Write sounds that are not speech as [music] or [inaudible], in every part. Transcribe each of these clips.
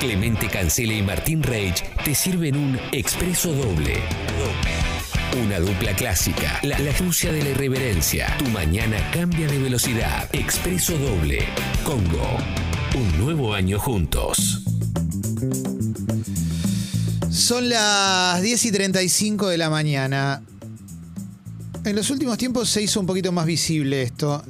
Clemente Cancela y Martín Reich te sirven un expreso doble. Una dupla clásica, la, la de la irreverencia. Tu mañana cambia de velocidad. Expreso doble. Congo. Un nuevo año juntos. Son las 10 y 35 de la mañana. En los últimos tiempos se hizo un poquito más visible esto.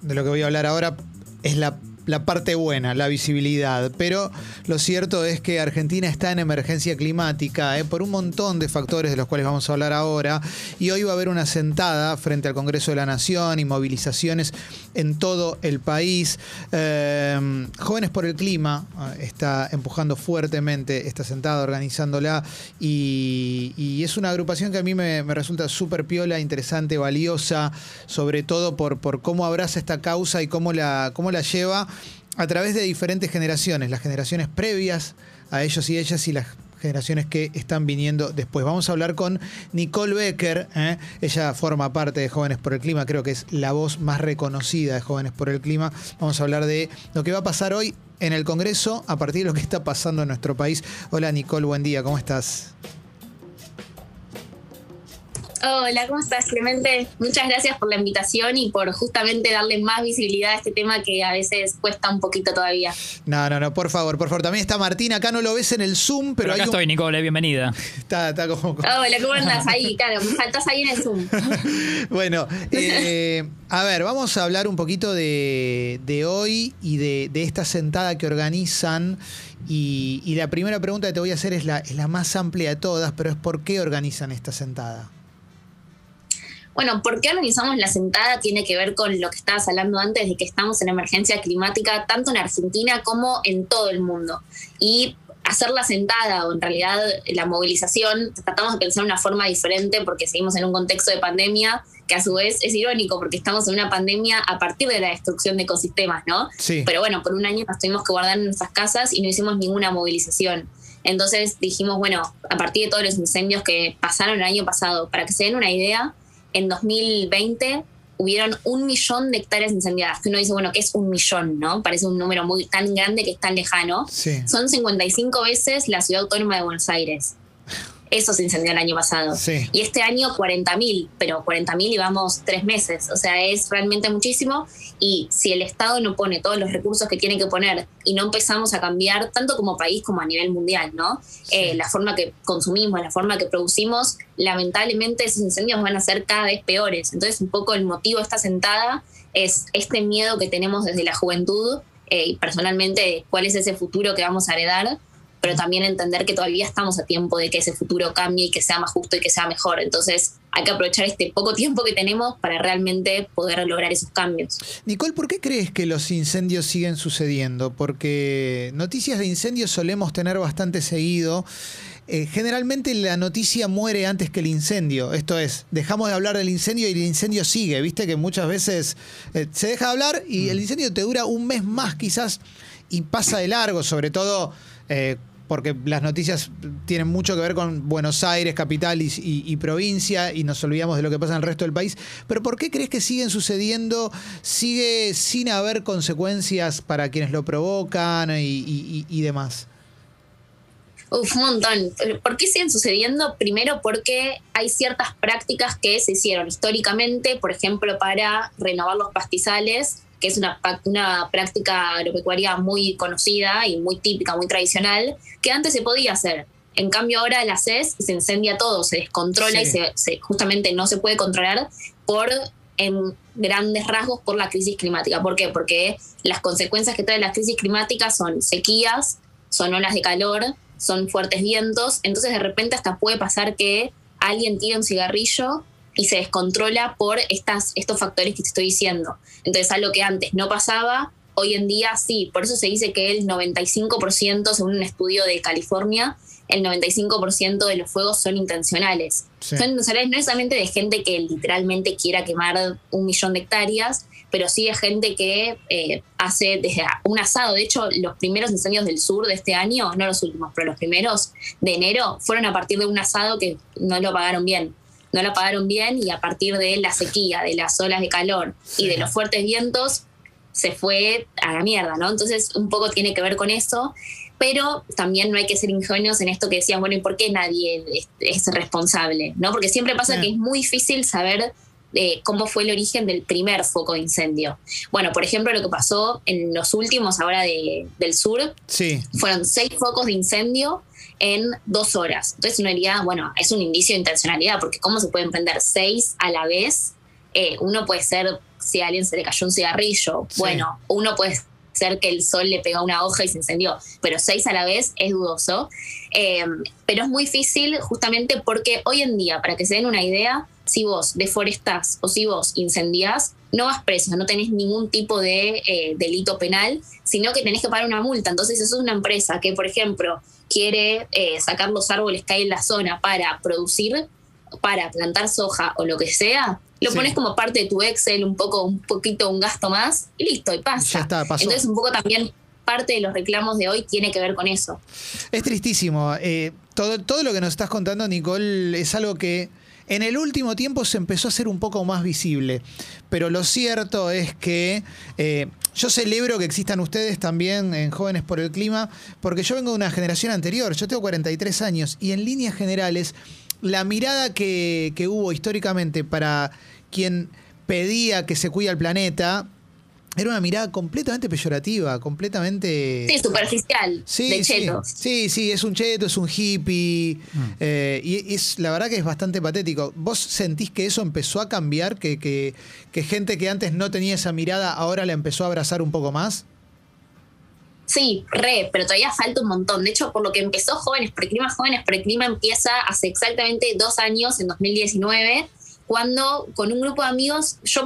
De lo que voy a hablar ahora es la, la parte buena, la visibilidad. Pero lo cierto es que Argentina está en emergencia climática eh, por un montón de factores de los cuales vamos a hablar ahora. Y hoy va a haber una sentada frente al Congreso de la Nación y movilizaciones en todo el país. Eh, Jóvenes por el Clima eh, está empujando fuertemente esta sentada, organizándola. Y, es una agrupación que a mí me, me resulta súper piola, interesante, valiosa, sobre todo por, por cómo abraza esta causa y cómo la, cómo la lleva a través de diferentes generaciones, las generaciones previas a ellos y ellas y las generaciones que están viniendo después. Vamos a hablar con Nicole Becker, ¿eh? ella forma parte de Jóvenes por el Clima, creo que es la voz más reconocida de Jóvenes por el Clima. Vamos a hablar de lo que va a pasar hoy en el Congreso a partir de lo que está pasando en nuestro país. Hola Nicole, buen día, ¿cómo estás? Hola, ¿cómo estás, Clemente? Muchas gracias por la invitación y por justamente darle más visibilidad a este tema que a veces cuesta un poquito todavía. No, no, no, por favor, por favor. También está Martín, acá no lo ves en el Zoom, pero, Pero acá hay un- estoy, Nicole, bienvenida. [laughs] Está, está como... Hola, ¿cómo [laughs] andas ahí? Claro, me faltas ahí en el Zoom. [laughs] Bueno, eh, a ver, vamos a hablar un poquito de, de hoy y de, de esta sentada que organizan. Y, y la primera pregunta que te voy a hacer es la, es la más amplia de todas, pero es ¿por qué organizan esta sentada? Bueno, ¿por qué organizamos la sentada? Tiene que ver con lo que estabas hablando antes de que estamos en emergencia climática tanto en Argentina como en todo el mundo. Y hacer la sentada o en realidad la movilización, tratamos de pensar una forma diferente porque seguimos en un contexto de pandemia que a su vez es irónico porque estamos en una pandemia a partir de la destrucción de ecosistemas, ¿no? Sí. Pero bueno, por un año nos tuvimos que guardar en nuestras casas y no hicimos ninguna movilización. Entonces dijimos, bueno, a partir de todos los incendios que pasaron el año pasado, para que se den una idea, en 2020 hubieron un millón de hectáreas incendiadas. Que uno dice, bueno, ¿qué es un millón? ¿no? Parece un número muy tan grande que es tan lejano. Sí. Son 55 veces la ciudad autónoma de Buenos Aires. Eso se incendió el año pasado. Sí. Y este año 40.000, pero 40.000 llevamos tres meses. O sea, es realmente muchísimo. Y si el Estado no pone todos los recursos que tiene que poner y no empezamos a cambiar, tanto como país como a nivel mundial, ¿no? Eh, la forma que consumimos, la forma que producimos, lamentablemente esos incendios van a ser cada vez peores. Entonces, un poco el motivo de esta sentada es este miedo que tenemos desde la juventud eh, y personalmente cuál es ese futuro que vamos a heredar pero también entender que todavía estamos a tiempo de que ese futuro cambie y que sea más justo y que sea mejor. Entonces hay que aprovechar este poco tiempo que tenemos para realmente poder lograr esos cambios. Nicole, ¿por qué crees que los incendios siguen sucediendo? Porque noticias de incendios solemos tener bastante seguido. Eh, generalmente la noticia muere antes que el incendio. Esto es, dejamos de hablar del incendio y el incendio sigue. Viste que muchas veces eh, se deja de hablar y el incendio te dura un mes más quizás y pasa de largo, sobre todo eh, porque las noticias tienen mucho que ver con Buenos Aires, capital y, provincia, y nos olvidamos de lo que pasa en el resto del país. Pero ¿por qué crees que siguen sucediendo? ¿Sigue sin haber consecuencias para quienes lo provocan y- y demás? Uf, un montón. ¿Por qué siguen sucediendo? Primero porque hay ciertas prácticas que se hicieron históricamente, por ejemplo, para renovar los pastizales, que es una, una práctica agropecuaria muy conocida y muy típica, muy tradicional, que antes se podía hacer. En cambio ahora la CES se incendia todo, se descontrola Sí. y se, se- justamente no se puede controlar por en grandes rasgos por la crisis climática. ¿Por qué? Porque las consecuencias que trae la crisis climática son sequías, son olas de calor, son fuertes vientos, entonces de repente hasta puede pasar que alguien tire un cigarrillo y se descontrola por estas, estos factores que te estoy diciendo. Entonces algo que antes no pasaba, hoy en día sí, por eso se dice que el 95%, según un estudio de California, el 95% de los fuegos son intencionales. Sí. Son intencionales no necesariamente de gente que literalmente quiera quemar un millón de hectáreas, pero sí de gente que eh, hace desde un asado. De hecho, los primeros incendios del sur de este año, no los últimos, pero los primeros de enero, fueron a partir de un asado que no lo pagaron bien. No lo pagaron bien y a partir de la sequía, de las olas de calor Sí. y de los fuertes vientos, se fue a la mierda, ¿no? Entonces, un poco tiene que ver con eso. pero también no hay que ser ingenuos en esto que decías, bueno, ¿y por qué nadie es, responsable? ¿no? Porque siempre pasa que es muy difícil saber eh, cómo fue el origen del primer foco de incendio. Bueno, por ejemplo, lo que pasó en los últimos ahora del sur, sí. fueron seis focos de incendio en dos horas. Entonces uno diría, bueno, es un indicio de intencionalidad, porque ¿cómo se pueden prender seis a la vez? Eh, uno puede ser, si a alguien se le cayó un cigarrillo, bueno, uno puede ser que el sol le pegó una hoja y se encendió, pero seis a la vez es dudoso. Eh, pero es muy difícil justamente porque hoy en día, para que se den una idea, si vos deforestás o si vos incendiás, no vas preso, no tenés ningún tipo de eh, delito penal, sino que tenés que pagar una multa. Entonces, eso es una empresa que, por ejemplo, quiere eh, sacar los árboles que hay en la zona para producir, para plantar soja o lo que sea, lo pones como parte de tu Excel, un poco, un poquito, un gasto más, y listo, y pasa. Ya está, Entonces, un poco también parte de los reclamos de hoy tiene que ver con eso. Es tristísimo. Eh, todo, todo lo que nos estás contando, Nicole, es algo que en el último tiempo se empezó a hacer un poco más visible, pero lo cierto es que eh, yo celebro que existan ustedes también en Jóvenes por el Clima, porque yo vengo de una generación anterior, yo tengo 43 años y en líneas generales la mirada que, que hubo históricamente para quien pedía que se cuide al planeta, era una mirada completamente peyorativa, completamente. Sí, superficial. Sí, de chetos. Sí, sí, es un cheto, es un hippie. Mm. Eh, y es la verdad que es bastante patético. ¿Vos sentís que eso empezó a cambiar? Que, que, que gente que antes no tenía esa mirada ahora la empezó a abrazar un poco más? Sí, re, pero todavía falta un montón. De hecho, por lo que empezó Jóvenes por Clima, Jóvenes por Clima empieza hace exactamente dos años, en 2019 cuando con un grupo de amigos, yo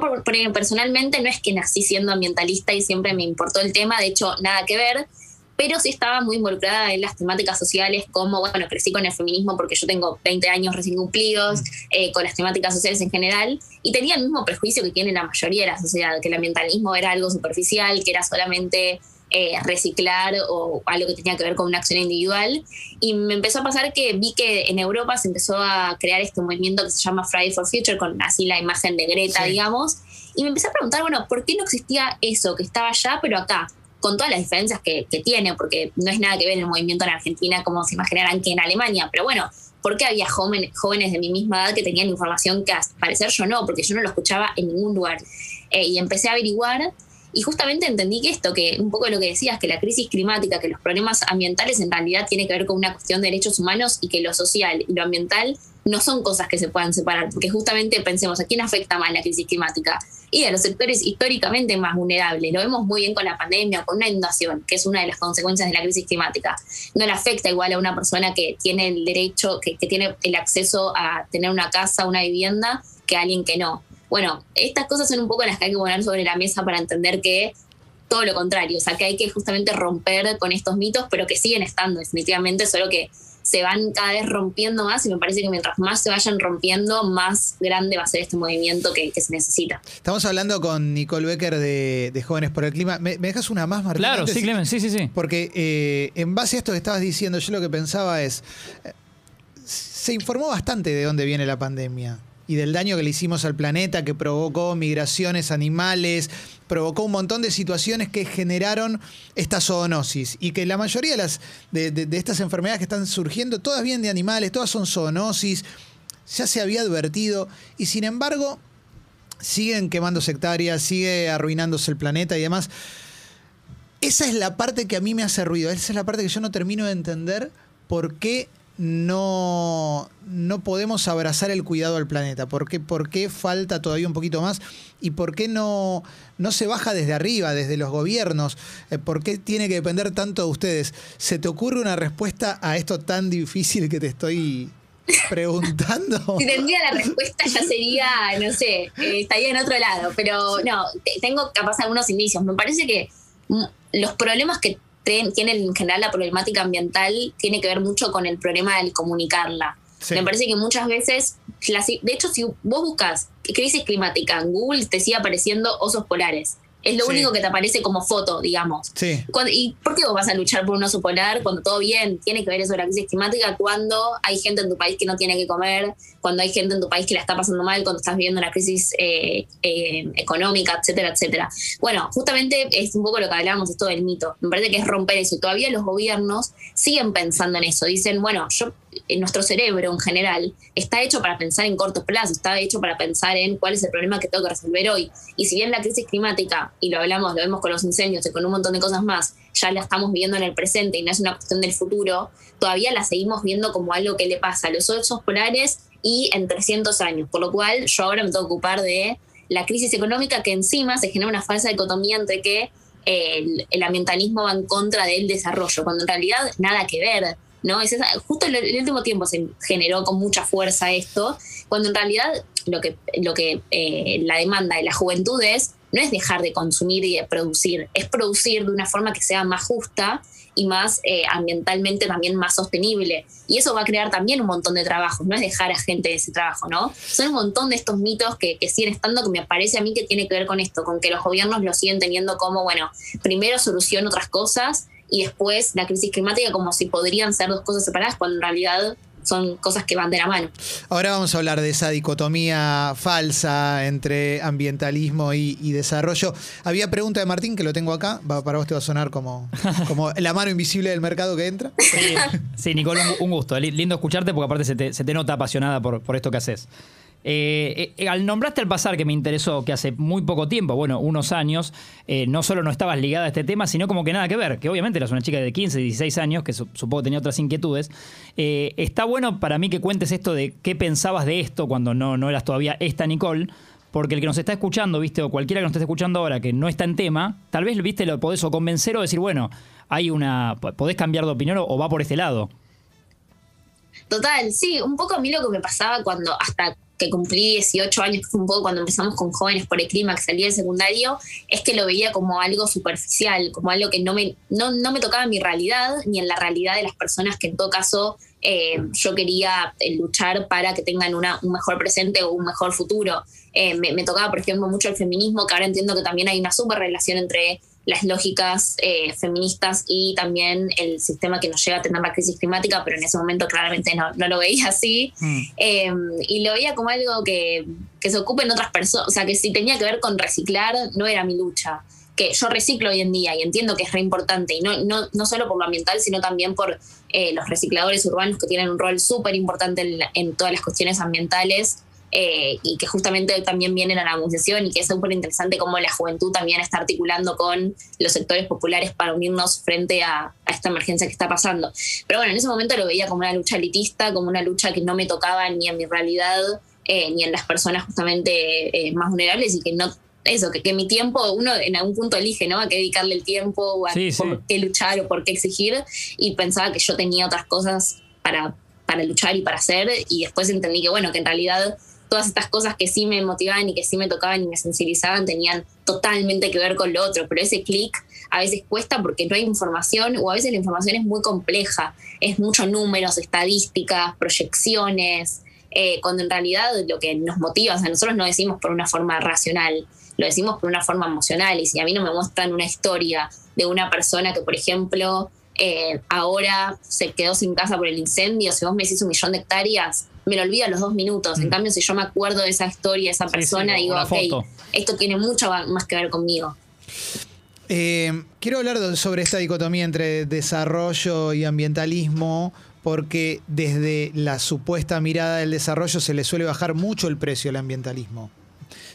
personalmente no es que nací siendo ambientalista y siempre me importó el tema, de hecho nada que ver, pero sí estaba muy involucrada en las temáticas sociales, como, bueno, crecí con el feminismo porque yo tengo 20 años recién cumplidos, eh, con las temáticas sociales en general, y tenía el mismo prejuicio que tiene la mayoría de la sociedad, que el ambientalismo era algo superficial, que era solamente eh, reciclar o algo que tenía que ver con una acción individual. Y me empezó a pasar que vi que en Europa se empezó a crear este movimiento que se llama Friday for Future, con así la imagen de Greta, digamos. Y me empecé a preguntar, bueno, ¿por qué no existía eso que estaba allá, pero acá? Con todas las diferencias que, tiene, porque no es nada que ver el movimiento en Argentina como se imaginarán que en Alemania, pero bueno, ¿por qué había jóvenes, jóvenes de mi misma edad que tenían información que al parecer yo no? Porque yo no lo escuchaba en ningún lugar. Eh, y empecé a averiguar y justamente entendí que esto, que un poco lo que decías, que la crisis climática, que los problemas ambientales en realidad tiene que ver con una cuestión de derechos humanos y que lo social y lo ambiental no son cosas que se puedan separar, porque justamente pensemos, ¿a quién afecta más la crisis climática? Y a los sectores históricamente más vulnerables. Lo vemos muy bien con la pandemia, con una inundación, que es una de las consecuencias de la crisis climática. No le afecta igual a una persona que tiene el derecho, que, que tiene el acceso a tener una casa, una vivienda, que a alguien que no. Bueno, estas cosas son un poco las que hay que poner sobre la mesa para entender que todo lo contrario, o sea, que hay que justamente romper con estos mitos, pero que siguen estando definitivamente, solo que se van cada vez rompiendo más y me parece que mientras más se vayan rompiendo, más grande va a ser este movimiento que, se necesita. Estamos hablando con Nicole Becker de, Jóvenes por el Clima. ¿Me, dejas una más, Martín? Claro, sí, Clemen, sí, sí, sí. Porque eh, en base a esto que estabas diciendo, yo lo que pensaba es, eh, se informó bastante de dónde viene la pandemia y del daño que le hicimos al planeta, que provocó migraciones animales, provocó un montón de situaciones que generaron esta zoonosis. Y que la mayoría de, las, de, estas enfermedades que están surgiendo, todas vienen de animales, todas son zoonosis, ya se había advertido, y sin embargo siguen quemando hectáreas, sigue arruinándose el planeta y demás. Esa es la parte que a mí me hace ruido, esa es la parte que yo no termino de entender por qué no, no podemos abrazar el cuidado al planeta? ¿Por qué, ¿Por qué, falta todavía un poquito más? ¿Y por qué no, no se baja desde arriba, desde los gobiernos? Eh, ¿Por qué tiene que depender tanto de ustedes? ¿Se te ocurre una respuesta a esto tan difícil que te estoy [laughs] preguntando? si tendría la respuesta ya sería, no sé, eh, estaría en otro lado. Pero no, tengo capaz algunos indicios. Me parece que mm, los problemas que tiene en general la problemática ambiental tiene que ver mucho con el problema del comunicarla. Me parece que muchas veces, de hecho, si vos buscas crisis climática en Google, te sigue apareciendo osos polares. Es lo Sí. único que te aparece como foto, digamos. Sí. Cuando- ¿Y por qué vos vas a luchar por un oso polar cuando todo bien? Tiene que ver eso de la crisis climática cuando hay gente en tu país que no tiene que comer, cuando hay gente en tu país que la está pasando mal, cuando estás viviendo una crisis eh, eh, económica, etcétera, etcétera. Bueno, justamente es un poco lo que hablábamos, esto del mito. Me parece que es romper eso. Y todavía los gobiernos siguen pensando en eso. Dicen, bueno, yo, en nuestro cerebro en general está hecho para pensar en cortos plazos, está hecho para pensar en cuál es el problema que tengo que resolver hoy. Y si bien la crisis climática, y lo hablamos, lo vemos con los incendios y con un montón de cosas más, ya la estamos viviendo en el presente y no es una cuestión del futuro, todavía la seguimos viendo como algo que le pasa a los osos polares y en 300 años. Por lo cual yo ahora me tengo que ocupar de la crisis económica que encima se genera una falsa dicotomía entre que el, el ambientalismo va en contra del desarrollo, cuando en realidad nada que ver. ¿No? Es esa- justo en el, último tiempo se generó con mucha fuerza esto, cuando en realidad lo que, lo que eh, la demanda de la juventud es no es dejar de consumir y de producir, es producir de una forma que sea más justa y más eh, ambientalmente también más sostenible. Y eso va a crear también un montón de trabajos, no es dejar a gente de ese trabajo, ¿no? Son un montón de estos mitos que, que siguen estando que me parece a mí que tiene que ver con esto, con que los gobiernos lo siguen teniendo como, bueno, primero solución otras cosas y después la crisis climática como si podrían ser dos cosas separadas cuando en realidad son cosas que van de la mano. Ahora vamos a hablar de esa dicotomía falsa entre ambientalismo y, y desarrollo. Había pregunta de Martín, que lo tengo acá. Va- para vos te va a sonar como, [laughs] como la mano invisible del mercado que entra. Sí, sí, Nicole, un, un gusto. Li- Lindo escucharte porque aparte se te, se te nota apasionada por, por esto que haces. Eh, eh, al nombraste al pasar, que me interesó, que hace muy poco tiempo, bueno, unos años, eh, no solo no estabas ligada a este tema, sino como que nada que ver, que obviamente eras una chica de 15, 16 años, que su- supongo tenía otras inquietudes. Está bueno para mí que cuentes esto de qué pensabas de esto cuando no, no eras todavía esta Nicole, porque el que nos está escuchando, viste, o cualquiera que nos esté escuchando ahora que no está en tema, tal vez, viste, lo podés o convencer o decir, bueno, hay una. podés cambiar de opinión o- o va por este lado. Total, sí, un poco a mí lo que me pasaba cuando hasta que cumplí 18 años, que fue un poco cuando empezamos con Jóvenes por el Clima, que salí del secundario, es que lo veía como algo superficial, como algo que no me, no, no me tocaba en mi realidad, ni en la realidad de las personas que en todo caso eh, yo quería eh, luchar para que tengan una, un mejor presente o un mejor futuro. Eh, me, me tocaba, por ejemplo, mucho el feminismo, que ahora entiendo que también hay una super relación entre las lógicas eh, feministas y también el sistema que nos lleva a tener la crisis climática, pero en ese momento claramente no, no lo veía así. Eh, y lo veía como algo que, que se ocupen otras personas, o sea, que si tenía que ver con reciclar, no era mi lucha. Que yo reciclo hoy en día y entiendo que es re importante, y no, no, no solo por lo ambiental, sino también por eh, los recicladores urbanos que tienen un rol súper importante en, en todas las cuestiones ambientales eh, y que justamente también vienen a la movilización y que es súper interesante cómo la juventud también está articulando con los sectores populares para unirnos frente a, a esta emergencia que está pasando. Pero bueno, en ese momento lo veía como una lucha elitista, como una lucha que no me tocaba ni en mi realidad, eh, ni en las personas justamente eh, más vulnerables y que no... Eso, que, que mi tiempo, uno en algún punto elige, ¿no? A qué dedicarle el tiempo, o a Sí, sí. por qué luchar o por qué exigir, y pensaba que yo tenía otras cosas para, para luchar y para hacer, y después entendí que, bueno, que en realidad todas estas cosas que sí me motivaban y que sí me tocaban y me sensibilizaban tenían totalmente que ver con lo otro, pero ese clic a veces cuesta porque no hay información o a veces la información es muy compleja, es muchos números, estadísticas, proyecciones, eh, cuando en realidad lo que nos motiva, o sea, nosotros no decimos por una forma racional, lo decimos por una forma emocional y si a mí no me muestran una historia de una persona que, por ejemplo, eh, ahora se quedó sin casa por el incendio, si vos me decís un millón de hectáreas, me lo olvido a los dos minutos. En Mm. cambio, si yo me acuerdo de esa historia, de esa Sí, persona, sí, digo, ok, foto. esto tiene mucho más que ver conmigo. Eh, quiero hablar sobre esta dicotomía entre desarrollo y ambientalismo, porque desde la supuesta mirada del desarrollo se le suele bajar mucho el precio al ambientalismo.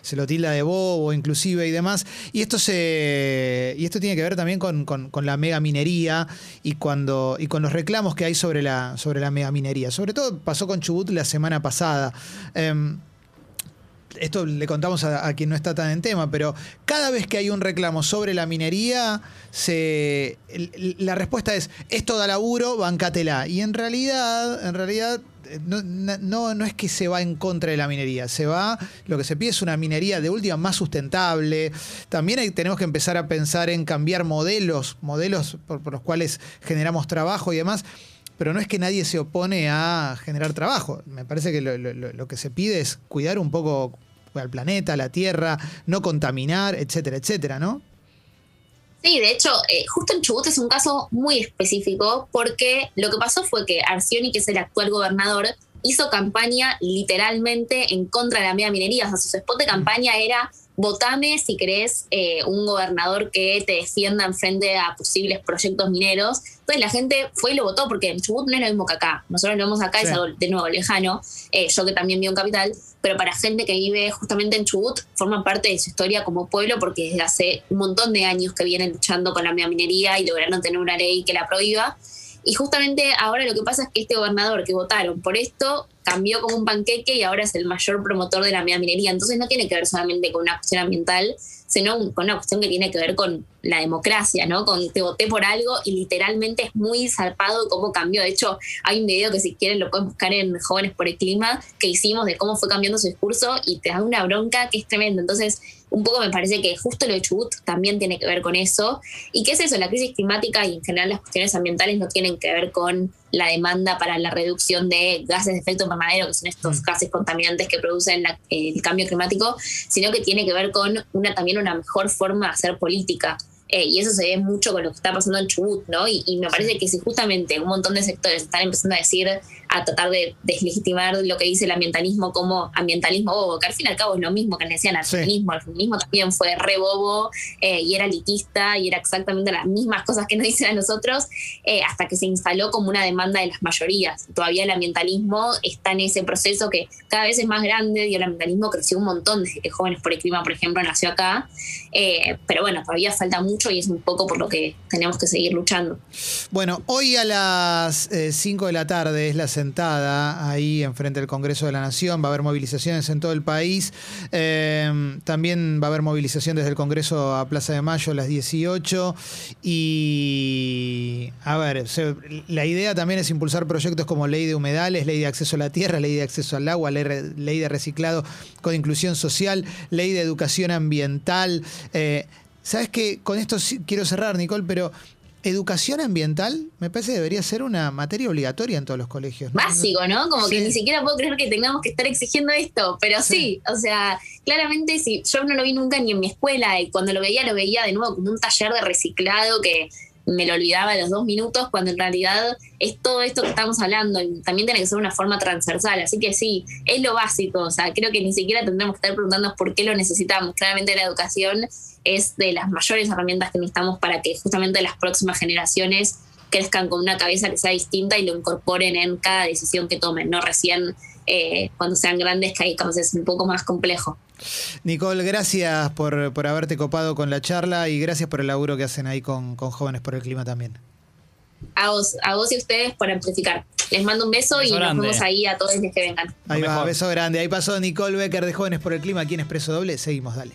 Se lo tilda de bobo, inclusive y demás. Y esto se. Y esto tiene que ver también con, con- con la megaminería y cuando. y con los reclamos que hay sobre la, sobre la megaminería. Sobre todo pasó con Chubut la semana pasada. Em, esto le contamos a, a quien no está tan en tema, pero cada vez que hay un reclamo sobre la minería, se, la respuesta es, esto da laburo, bancatela. Y en realidad, en realidad, no, no, no es que se va en contra de la minería, se va, lo que se pide es una minería de última más sustentable. También tenemos que empezar a pensar en cambiar modelos, modelos por, los cuales generamos trabajo y demás. Pero no es que nadie se opone a generar trabajo. Me parece que lo, lo- lo- lo que se pide es cuidar un poco al planeta, a la Tierra, no contaminar, etcétera, etcétera, ¿no? Sí, de hecho, eh, justo en Chubut es un caso muy específico porque lo que pasó fue que Arcioni, que es el actual gobernador, hizo campaña literalmente en contra de la media minería. O sea, su spot de campaña era votame si querés eh, un gobernador que te defienda en frente a posibles proyectos mineros. Entonces la gente fue y lo votó porque en Chubut no es lo mismo que acá. Nosotros lo vemos acá, es algo de nuevo lejano. Eh, yo que también vivo en Capital, pero para gente que vive justamente en Chubut, forma parte de su historia como pueblo porque desde hace un montón de años que vienen luchando con la minería y lograron tener una ley que la prohíba. Y justamente ahora lo que pasa es que este gobernador que votaron por esto cambió como un panqueque y ahora es el mayor promotor de la minería. Entonces no tiene que ver solamente con una cuestión ambiental, sino con una cuestión que tiene que ver con la democracia, ¿no? Con te voté por algo y literalmente es muy salpado cómo cambió. De hecho, hay un video que si quieren lo pueden buscar en Jóvenes por el Clima que hicimos de cómo fue cambiando su discurso y te da una bronca que es tremenda. Entonces, un poco me parece que justo lo de Chubut también tiene que ver con eso. ¿Y qué es eso? La crisis climática y en general las cuestiones ambientales no tienen que ver con la demanda para la reducción de gases de efecto invernadero, que son estos mm. gases contaminantes que producen el cambio climático, sino que tiene que ver con una también una mejor forma de hacer política. Eh, y eso se ve mucho con lo que está pasando en Chubut, ¿no? Y, y, me parece que si justamente un montón de sectores están empezando a decir a tratar de deslegitimar lo que dice el ambientalismo como ambientalismo bobo, que al fin y al cabo es lo mismo que le decían al feminismo. El feminismo también fue re bobo eh, y era elitista y era exactamente las mismas cosas que nos [laughs] dicen a nosotros, eh, hasta que se instaló como una demanda de las mayorías. Todavía el ambientalismo está en ese proceso que cada vez es más grande y el ambientalismo creció un montón desde que Jóvenes por el Clima, por ejemplo, nació acá. Eh, pero bueno, todavía falta mucho y es un poco por lo que tenemos que seguir luchando. Bueno, hoy a las 5 de la tarde es la sentada ahí enfrente del Congreso de la Nación. Va a haber movilizaciones en todo el país. Em, también va a haber movilización desde el Congreso a Plaza de Mayo a las 18. Y, a ver, la idea también es impulsar proyectos como ley de humedales, ley de acceso a la tierra, ley de acceso al agua, ley, de reciclado con inclusión social, ley de educación ambiental. Eh, ¿Sabes qué? Con esto quiero cerrar, Nicole, pero educación ambiental me parece que debería ser una materia obligatoria en todos los colegios. Básico, ¿no? Como que ni siquiera puedo creer que tengamos que estar exigiendo esto, pero sí. o sea, claramente sí, yo no lo vi nunca ni en mi escuela y cuando lo veía lo veía de nuevo como un taller de reciclado que me lo olvidaba a los dos minutos, cuando en realidad es todo esto que estamos hablando y también tiene que ser una forma transversal. Así que sí, es lo básico. O sea, creo que ni siquiera tendremos que estar preguntándonos por qué lo necesitamos. Claramente la educación es de las mayores herramientas que necesitamos para que justamente las próximas generaciones crezcan con una cabeza que sea distinta y lo incorporen en cada decisión que tomen, no recién eh, cuando sean grandes, que ahí es un poco más complejo. Nicole, gracias por, por, haberte copado con la charla y gracias por el laburo que hacen ahí con, Jóvenes por el Clima también. A vos, a vos y ustedes por amplificar. Les mando un beso, y nos vemos ahí a todos los que vengan. Ahí va, beso grande. Ahí pasó Nicole Becker de Jóvenes por el Clima aquí en Expreso Doble. Seguimos, dale.